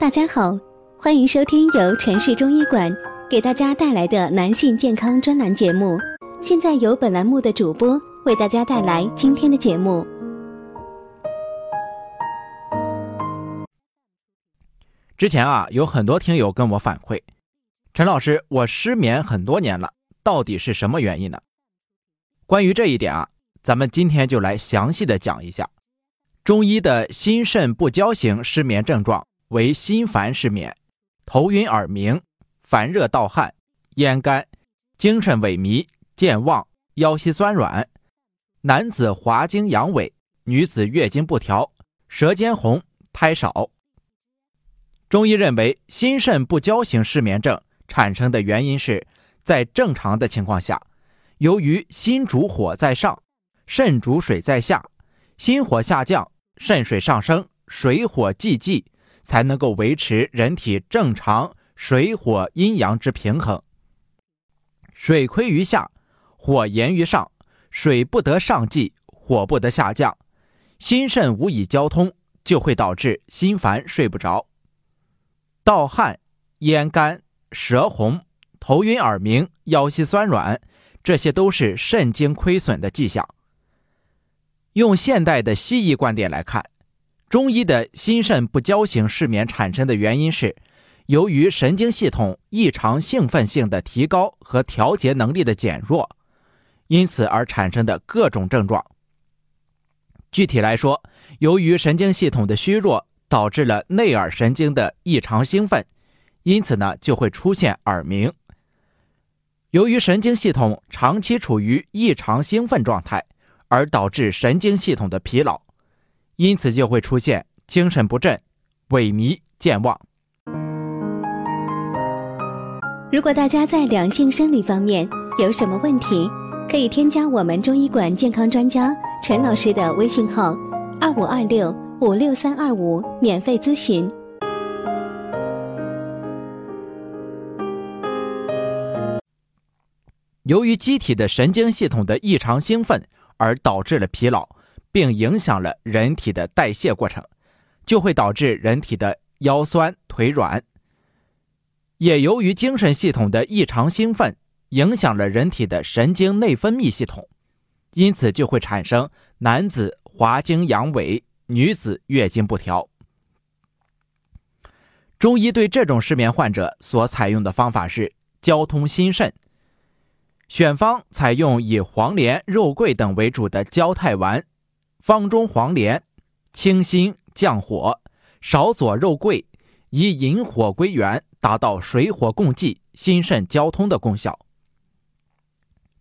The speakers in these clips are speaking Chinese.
大家好，欢迎收听由城市中医馆给大家带来的男性健康专栏节目。现在由本栏目的主播为大家带来今天的节目。之前啊，有很多听友跟我反馈，陈老师，我失眠很多年了，到底是什么原因呢？关于这一点啊，咱们今天就来详细的讲一下。中医的心肾不交型失眠症状为心烦失眠，头晕耳鸣，烦热盗汗，咽干，精神萎靡，健忘，腰膝酸软，男子滑精阳痿，女子月经不调，舌尖红，胎少。中医认为，心肾不交型失眠症产生的原因是在正常的情况下，由于心主火在上，肾主水在下，心火下降。肾水上升，水火既济，才能够维持人体正常水火阴阳之平衡。水亏于下，火炎于上，水不得上济，火不得下降，心肾无以交通，就会导致心烦睡不着、盗汗、咽干、舌红、头晕耳鸣、腰膝酸软，这些都是肾精亏损的迹象。用现代的西医观点来看，中医的心肾不交型失眠产生的原因是，由于神经系统异常兴奋性的提高和调节能力的减弱，因此而产生的各种症状。具体来说，由于神经系统的虚弱，导致了内耳神经的异常兴奋，因此呢就会出现耳鸣。由于神经系统长期处于异常兴奋状态。而导致神经系统的疲劳，因此就会出现精神不振、萎靡、健忘。如果大家在两性生理方面有什么问题，可以添加我们中医馆健康专家陈老师的微信号：二五二六五六三二五，免费咨询。由于机体的神经系统的异常兴奋。而导致了疲劳，并影响了人体的代谢过程，就会导致人体的腰酸腿软。也由于精神系统的异常兴奋，影响了人体的神经内分泌系统，因此就会产生男子滑精阳痿，女子月经不调。中医对这种失眠患者所采用的方法是交通心肾。选方采用以黄连、肉桂等为主的焦太丸，方中黄连清心降火，少佐肉桂，以引火归元，达到水火共济、心肾交通的功效。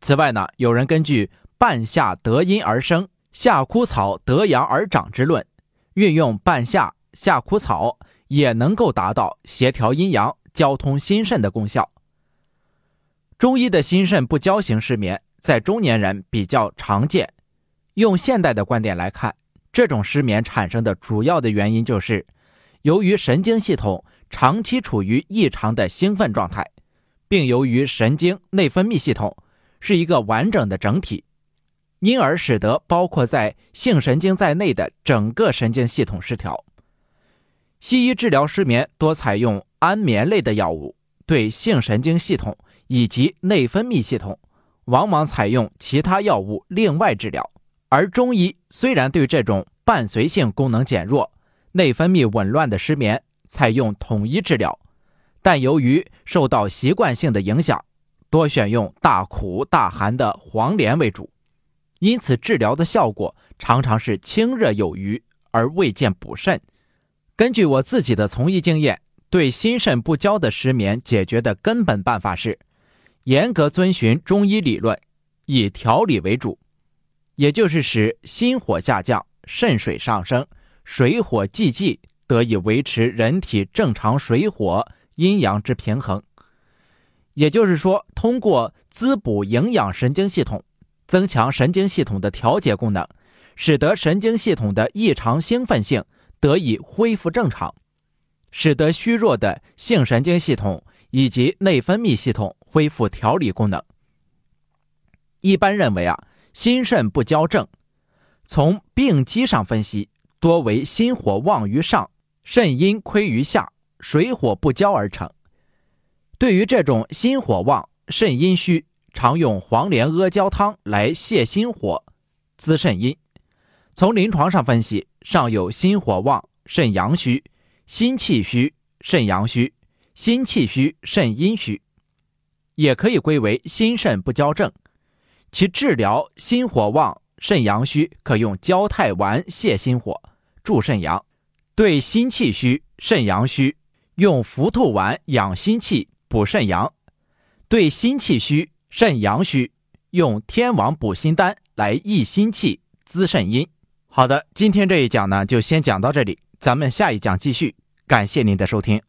此外呢，有人根据“半夏得阴而生，夏枯草得阳而长”之论，运用半夏、夏枯草，也能够达到协调阴阳、交通心肾的功效。中医的心肾不交型失眠在中年人比较常见。用现代的观点来看，这种失眠产生的主要的原因就是，由于神经系统长期处于异常的兴奋状态，并由于神经内分泌系统是一个完整的整体，因而使得包括在性神经在内的整个神经系统失调。西医治疗失眠多采用安眠类的药物，对性神经系统。以及内分泌系统，往往采用其他药物另外治疗。而中医虽然对这种伴随性功能减弱、内分泌紊乱的失眠采用统一治疗，但由于受到习惯性的影响，多选用大苦大寒的黄连为主，因此治疗的效果常常是清热有余而未见补肾。根据我自己的从医经验，对心肾不交的失眠解决的根本办法是。严格遵循中医理论，以调理为主，也就是使心火下降、肾水上升、水火既济，得以维持人体正常水火阴阳之平衡。也就是说，通过滋补营养神经系统，增强神经系统的调节功能，使得神经系统的异常兴奋性得以恢复正常，使得虚弱的性神经系统以及内分泌系统。恢复调理功能。一般认为啊，心肾不交症，从病机上分析，多为心火旺于上，肾阴亏于下，水火不交而成。对于这种心火旺、肾阴虚，常用黄连阿胶汤来泻心火、滋肾阴。从临床上分析，上有心火旺、肾阳虚、心气虚、肾阳虚、心气虚、肾阴虚，也可以归为心肾不交症。其治疗心火旺、肾阳虚，可用焦太丸泻心火、助肾阳；对心气虚、肾阳虚，用伏兔丸养心气、补肾阳；对心气虚、肾阳虚，用天王补心丹来益心气、滋肾阴。好的，今天这一讲呢，就先讲到这里，咱们下一讲继续。感谢您的收听。